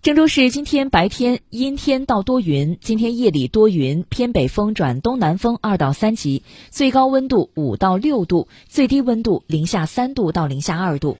郑州市今天白天阴天到多云今天夜里多云偏北风转东南风二到三级最高温度五到六度最低温度零下三度到零下二度。